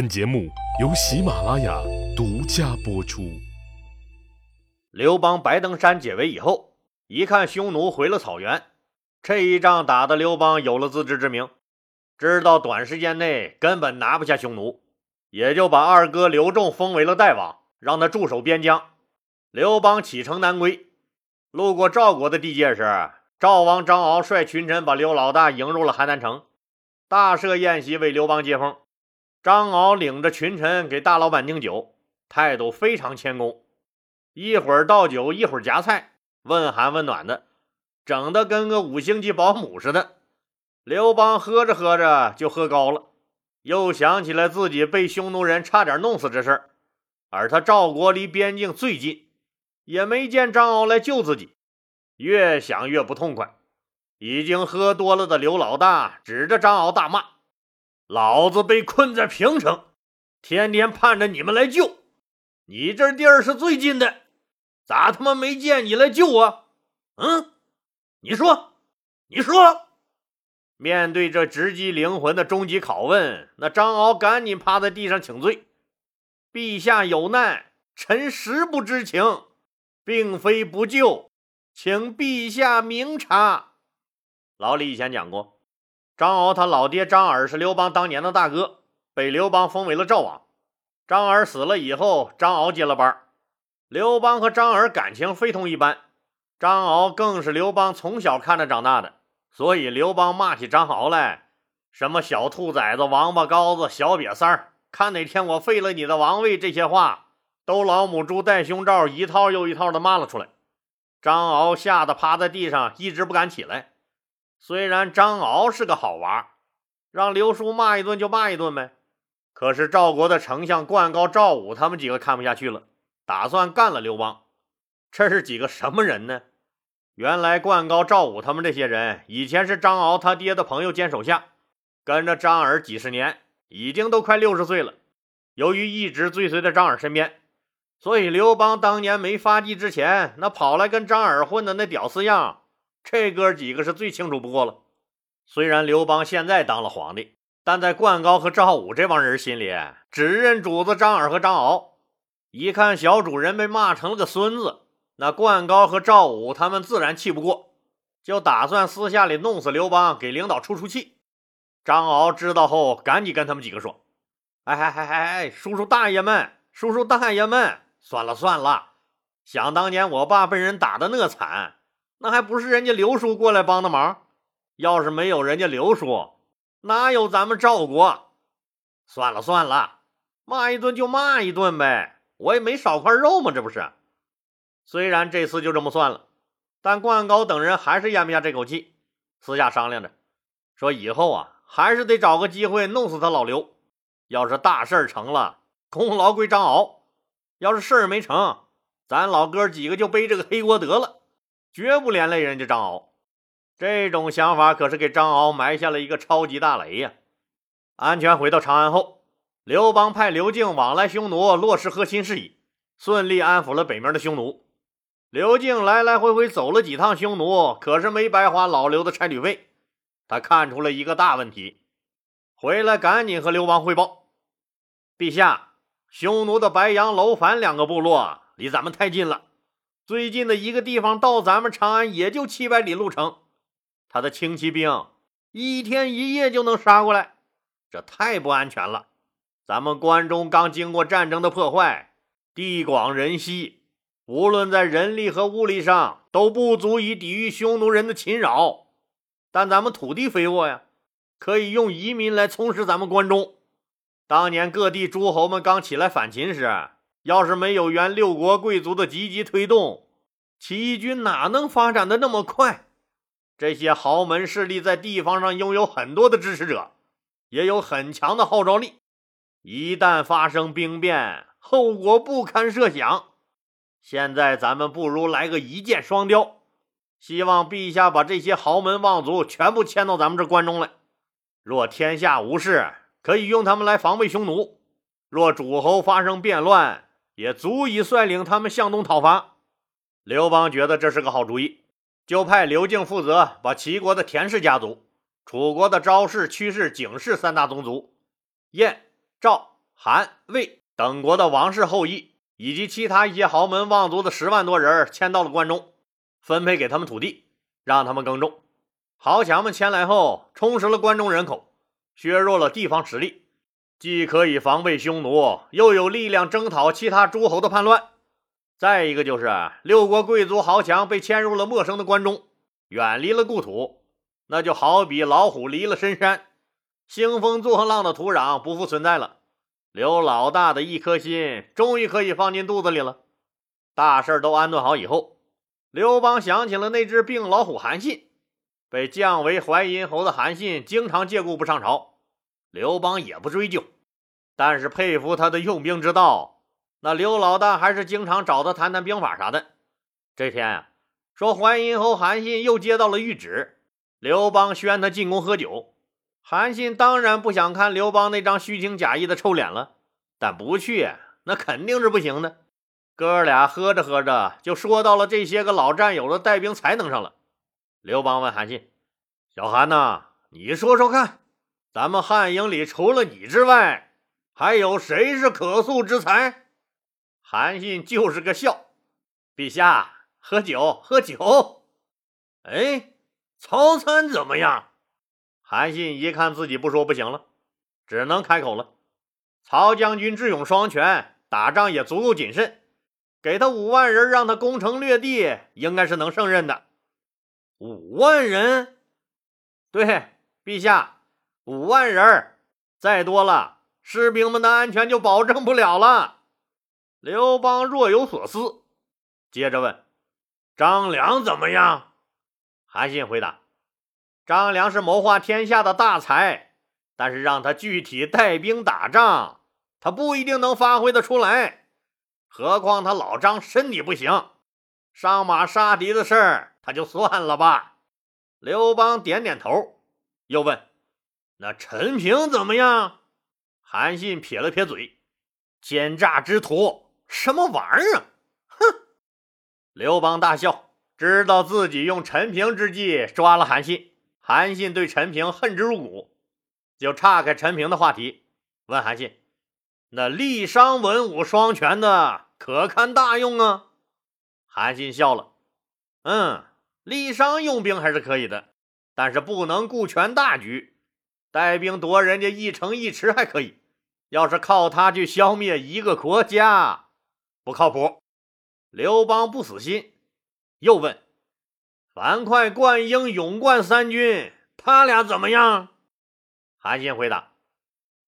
本节目由喜马拉雅独家播出。刘邦白登山解围以后，一看匈奴回了草原，这一仗打的刘邦有了自知之明，知道短时间内根本拿不下匈奴，也就把二哥刘仲封为了代王，让他驻守边疆。刘邦启程南归，路过赵国的地界时，赵王张敖率群臣把刘老大迎入了邯郸城，大设宴席为刘邦接风。张敖领着群臣给大老板敬酒，态度非常谦恭，一会儿倒酒，一会儿夹菜，问寒问暖的，整的跟个五星级保姆似的。刘邦喝着喝着就喝高了，又想起来自己被匈奴人差点弄死这事儿，而他赵国离边境最近，也没见张敖来救自己，越想越不痛快。已经喝多了的刘老大指着张敖大骂。老子被困在平城，天天盼着你们来救。你这地儿是最近的，咋他妈没见你来救我？嗯，你说，你说。面对这直击灵魂的终极拷问，那张敖赶紧趴在地上请罪：“陛下有难，臣实不知情，并非不救，请陛下明察。”老李以前讲过。张敖他老爹张耳是刘邦当年的大哥，被刘邦封为了赵王。张耳死了以后，张敖接了班。刘邦和张耳感情非同一般，张敖更是刘邦从小看着长大的，所以刘邦骂起张敖来，什么小兔崽子、王八羔子、小瘪三儿，看哪天我废了你的王位，这些话都老母猪戴胸罩一套又一套的骂了出来。张敖吓得趴在地上，一直不敢起来。虽然张敖是个好娃，让刘叔骂一顿就骂一顿呗。可是赵国的丞相灌高、赵武他们几个看不下去了，打算干了刘邦。这是几个什么人呢？原来灌高、赵武他们这些人以前是张敖他爹的朋友兼手下，跟着张耳几十年，已经都快六十岁了。由于一直追随在张耳身边，所以刘邦当年没发迹之前，那跑来跟张耳混的那屌丝样。这哥几个是最清楚不过了。虽然刘邦现在当了皇帝，但在灌高和赵武这帮人心里，只认主子张耳和张敖。一看小主人被骂成了个孙子，那灌高和赵武他们自然气不过，就打算私下里弄死刘邦，给领导出出气。张敖知道后，赶紧跟他们几个说：“哎哎哎哎哎，叔叔大爷们，叔叔大爷们，算了算了，想当年我爸被人打的那惨。”那还不是人家刘叔过来帮的忙？要是没有人家刘叔，哪有咱们赵国？算了算了，骂一顿就骂一顿呗，我也没少块肉嘛，这不是？虽然这次就这么算了，但灌高等人还是咽不下这口气，私下商量着，说以后啊，还是得找个机会弄死他老刘。要是大事成了，功劳归张敖；要是事儿没成，咱老哥几个就背这个黑锅得了。绝不连累人家张敖，这种想法可是给张敖埋下了一个超级大雷呀！安全回到长安后，刘邦派刘敬往来匈奴，落实核心事宜，顺利安抚了北面的匈奴。刘敬来来回回走了几趟匈奴，可是没白花老刘的差旅费。他看出了一个大问题，回来赶紧和刘邦汇报：“陛下，匈奴的白杨、楼烦两个部落离咱们太近了。”最近的一个地方到咱们长安也就七百里路程，他的轻骑兵一天一夜就能杀过来，这太不安全了。咱们关中刚经过战争的破坏，地广人稀，无论在人力和物力上都不足以抵御匈奴人的侵扰。但咱们土地肥沃呀，可以用移民来充实咱们关中。当年各地诸侯们刚起来反秦时。要是没有原六国贵族的积极推动，起义军哪能发展的那么快？这些豪门势力在地方上拥有很多的支持者，也有很强的号召力。一旦发生兵变，后果不堪设想。现在咱们不如来个一箭双雕，希望陛下把这些豪门望族全部迁到咱们这关中来。若天下无事，可以用他们来防备匈奴；若诸侯发生变乱，也足以率领他们向东讨伐。刘邦觉得这是个好主意，就派刘敬负责把齐国的田氏家族、楚国的昭氏、屈氏、景氏三大宗族、燕、赵、韩、魏等国的王室后裔，以及其他一些豪门望族的十万多人迁到了关中，分配给他们土地，让他们耕种。豪强们迁来后，充实了关中人口，削弱了地方实力，既可以防备匈奴，又有力量征讨其他诸侯的叛乱。再一个就是六国贵族豪强被迁入了陌生的关中，远离了故土，那就好比老虎离了深山，兴风作浪的土壤不复存在了。刘老大的一颗心终于可以放进肚子里了。大事都安顿好以后，刘邦想起了那只病老虎韩信，被降为淮阴侯的韩信经常借故不上朝，刘邦也不追究，但是佩服他的用兵之道。那刘老大还是经常找他谈谈兵法啥的。这天啊，说淮阴侯韩信又接到了谕旨，刘邦宣他进宫喝酒。韩信当然不想看刘邦那张虚情假意的臭脸了，但不去那肯定是不行的。哥俩喝着喝着就说到了这些个老战友的带兵才能上了。刘邦问韩信：“小韩呐，你说说看，咱们汉营里除了你之外，还有谁是可塑之才？”韩信就是个笑，陛下喝酒喝酒。哎，曹参怎么样？韩信一看自己不说不行了，只能开口了。曹将军智勇双全，打仗也足够谨慎，给他五万人，让他攻城略地，应该是能胜任的。五万人？对，陛下，五万人，再多了，士兵们的安全就保证不了了。刘邦若有所思，接着问：“张良怎么样？”韩信回答：“张良是谋划天下的大才，但是让他具体带兵打仗，他不一定能发挥得出来。何况他老张身体不行，上马杀敌的事儿他就算了吧。”刘邦点点头，又问：“那陈平怎么样？”韩信撇了撇嘴：“奸诈之徒。”什么玩意儿？哼！刘邦大笑，知道自己用陈平之计抓了韩信。韩信对陈平恨之入骨，就岔开陈平的话题，问韩信：“那郦商文武双全的，可堪大用啊？”韩信笑了：“嗯，郦商用兵还是可以的，但是不能顾全大局，带兵夺人家一城一池还可以，要是靠他去消灭一个国家。”不靠谱，刘邦不死心，又问：“樊哙、灌婴、勇冠三军，他俩怎么样？”韩信回答：“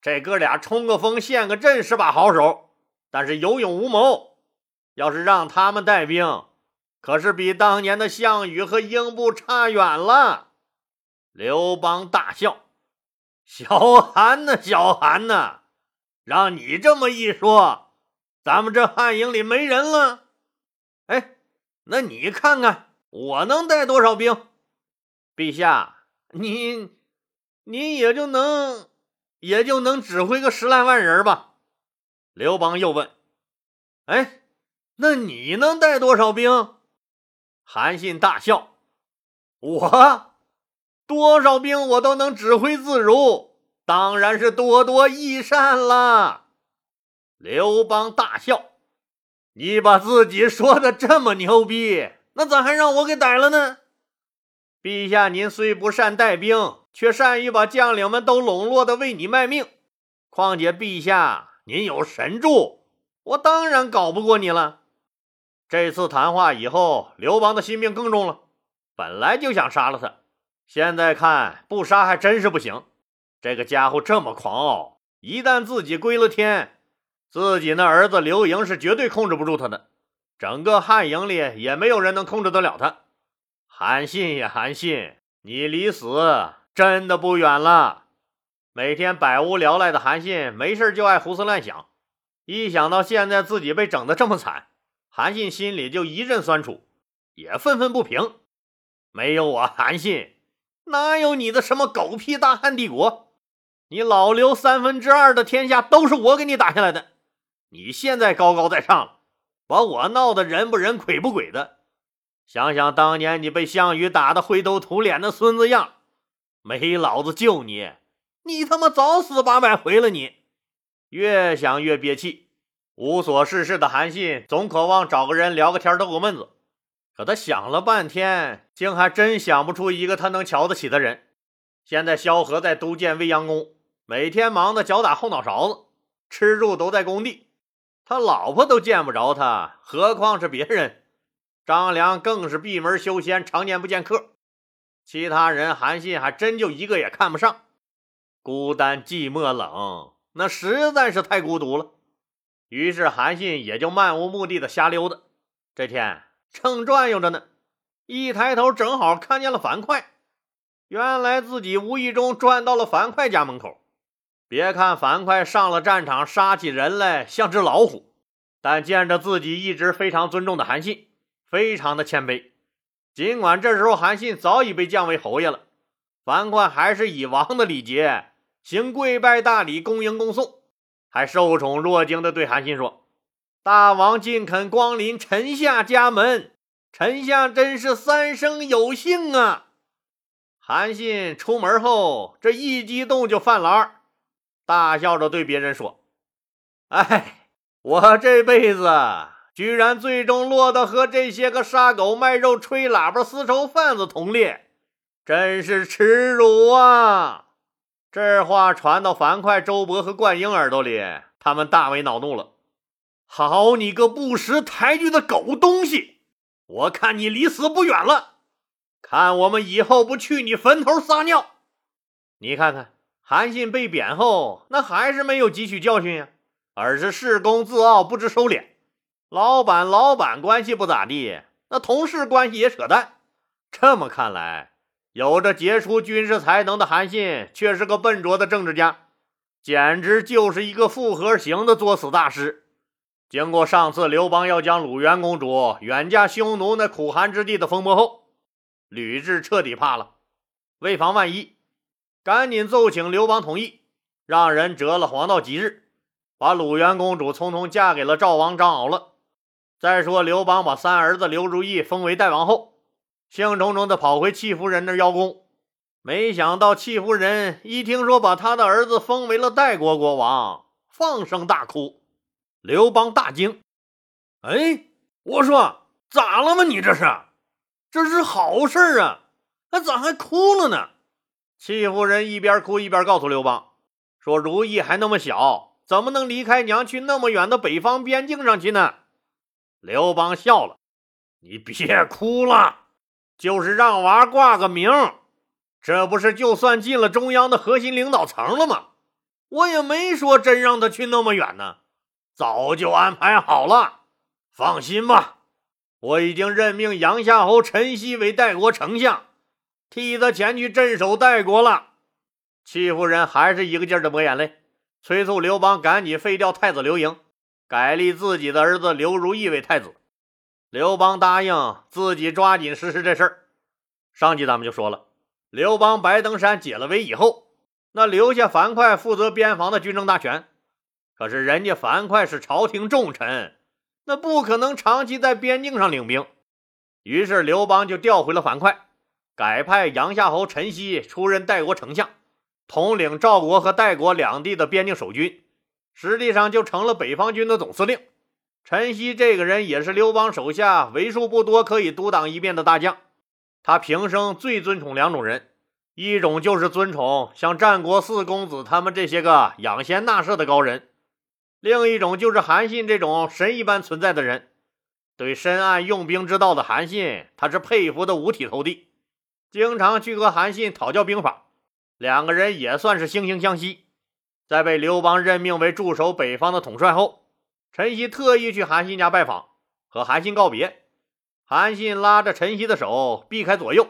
这哥俩冲个锋、陷个阵是把好手，但是有勇无谋。要是让他们带兵，可是比当年的项羽和英布差远了。”刘邦大笑：“小韩呐，小韩呐，让你这么一说。”咱们这汉营里没人了，哎，那你看看我能带多少兵？陛下，您您也就能也就能指挥个十来万人吧。刘邦又问：“哎，那你能带多少兵？”韩信大笑：“我多少兵我都能指挥自如，当然是多多益善啦。”刘邦大笑：“你把自己说的这么牛逼，那咋还让我给逮了呢？”陛下，您虽不善带兵，却善于把将领们都笼络的为你卖命。况且陛下您有神助，我当然搞不过你了。这次谈话以后，刘邦的心病更重了。本来就想杀了他，现在看不杀还真是不行。这个家伙这么狂傲，一旦自己归了天。自己那儿子刘盈是绝对控制不住他的，整个汉营里也没有人能控制得了他。韩信呀，韩信，你离死真的不远了。每天百无聊赖的韩信，没事就爱胡思乱想。一想到现在自己被整得这么惨，韩信心里就一阵酸楚，也愤愤不平。没有我韩信，哪有你的什么狗屁大汉帝国？你老刘三分之二的天下都是我给你打下来的。你现在高高在上了，把我闹得人不人鬼不鬼的。想想当年你被项羽打得灰头土脸的孙子样，没老子救你，你他妈早死八百回了！你越想越憋气。无所事事的韩信总渴望找个人聊个天、逗个闷子，可他想了半天，竟还真想不出一个他能瞧得起的人。现在萧何在都建未央宫，每天忙得脚打后脑勺子，吃住都在工地，他老婆都见不着他，何况是别人？张良更是闭门修仙，常年不见客。其他人，韩信还真就一个也看不上，孤单寂寞冷，那实在是太孤独了。于是韩信也就漫无目的的瞎溜达。这天正转悠着呢，一抬头正好看见了樊哙。原来自己无意中转到了樊哙家门口。别看樊哙上了战场，杀起人来像只老虎，但见着自己一直非常尊重的韩信，非常的谦卑。尽管这时候韩信早已被降为侯爷了，樊哙还是以王的礼节行跪拜大礼，恭迎恭送，还受宠若惊的对韩信说：“大王尽肯光临臣下家门，臣下真是三生有幸啊！”韩信出门后，这一激动就犯了，大笑着对别人说：“哎，我这辈子……”居然最终落得和这些个杀狗卖肉、吹喇叭丝绸贩子同列，真是耻辱啊！这话传到樊哙、周勃和灌婴耳朵里，他们大为恼怒了。好你个不识抬举的狗东西，我看你离死不远了！看我们以后不去你坟头撒尿！你看看韩信被贬后，那还是没有汲取教训呀，而是恃功自傲，不知收敛。老板老板关系不咋地，那同事关系也扯淡。这么看来，有着杰出军事才能的韩信却是个笨拙的政治家，简直就是一个复合型的作死大师。经过上次刘邦要将鲁元公主远嫁匈奴那苦寒之地的风波后，吕雉彻底怕了。为防万一，赶紧奏请刘邦同意，让人择了黄道吉日，把鲁元公主匆匆嫁给了赵王张敖了。再说，刘邦把三儿子刘如意封为代王后，兴冲冲的跑回戚夫人那邀功。没想到戚夫人一听说把他的儿子封为了代国国王，放声大哭。刘邦大惊：“哎，我说咋了吗？你这是？这是好事啊，那咋还哭了呢？”戚夫人一边哭一边告诉刘邦说：“如意还那么小，怎么能离开娘去那么远的北方边境上去呢？”刘邦笑了：“你别哭了，就是让娃挂个名，这不是就算进了中央的核心领导层了吗？我也没说真让他去那么远呢，早就安排好了。放心吧，我已经任命杨夏侯陈豨为代国丞相，替他前去镇守代国了。”戚夫人还是一个劲儿的抹眼泪，催促刘邦赶紧废掉太子刘盈。改立自己的儿子刘如意为太子，刘邦答应自己抓紧实施这事儿。上集咱们就说了，刘邦白登山解了围以后，那留下樊哙负责边防的军政大权。可是人家樊哙是朝廷重臣，那不可能长期在边境上领兵。于是刘邦就调回了樊哙，改派杨夏侯陈豨出任代国丞相，统领赵国和代国两地的边境守军。实际上就成了北方军的总司令。陈豨这个人也是刘邦手下为数不多可以独当一面的大将。他平生最尊崇两种人，一种就是尊崇像战国四公子他们这些个养贤纳士的高人，另一种就是韩信这种神一般存在的人。对深谙用兵之道的韩信，他是佩服的五体投地，经常去和韩信讨教兵法，两个人也算是惺惺相惜。在被刘邦任命为驻守北方的统帅后，陈豨特意去韩信家拜访，和韩信告别。韩信拉着陈豨的手，避开左右，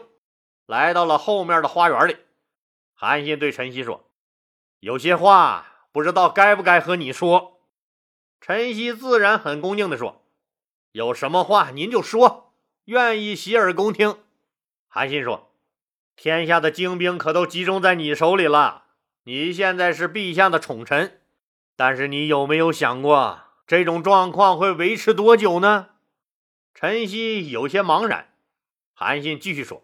来到了后面的花园里。韩信对陈豨说：“有些话不知道该不该和你说。”陈曦自然很恭敬地说：“有什么话您就说，愿意洗耳恭听。”韩信说：“天下的精兵可都集中在你手里了。”你现在是陛下的宠臣，但是你有没有想过，这种状况会维持多久呢？陈曦有些茫然。韩信继续说：“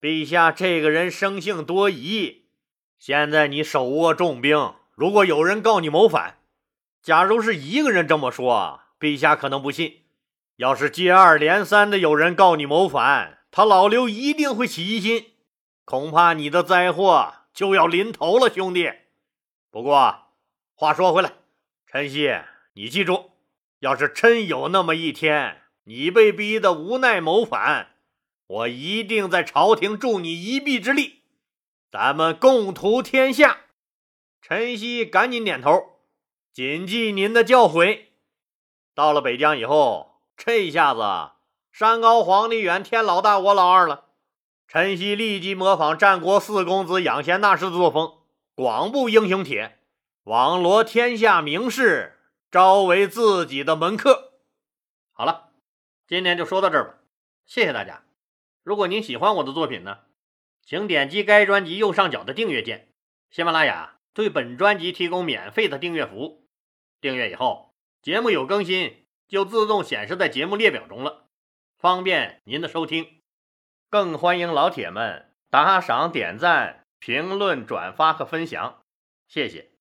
陛下这个人生性多疑，现在你手握重兵，如果有人告你谋反，假如是一个人这么说，陛下可能不信；要是接二连三的有人告你谋反，他老刘一定会起疑心，恐怕你的灾祸就要临头了，兄弟。不过话说回来，陈曦，你记住，要是真有那么一天，你被逼得无奈谋反，我一定在朝廷助你一臂之力，咱们共图天下。陈曦赶紧点头，谨记您的教诲。到了北疆以后，这一下子山高皇帝远，天老大我老二了。陈曦立即模仿战国四公子养贤大师的作风，广布英雄帖，网罗天下名士，招为自己的门客。好了，今天就说到这儿吧，谢谢大家。如果您喜欢我的作品呢，请点击该专辑右上角的订阅键。喜马拉雅。对本专辑提供免费的订阅服务，订阅以后，节目有更新就自动显示在节目列表中了，方便您的收听。更欢迎老铁们打赏、点赞、评论、转发和分享，谢谢。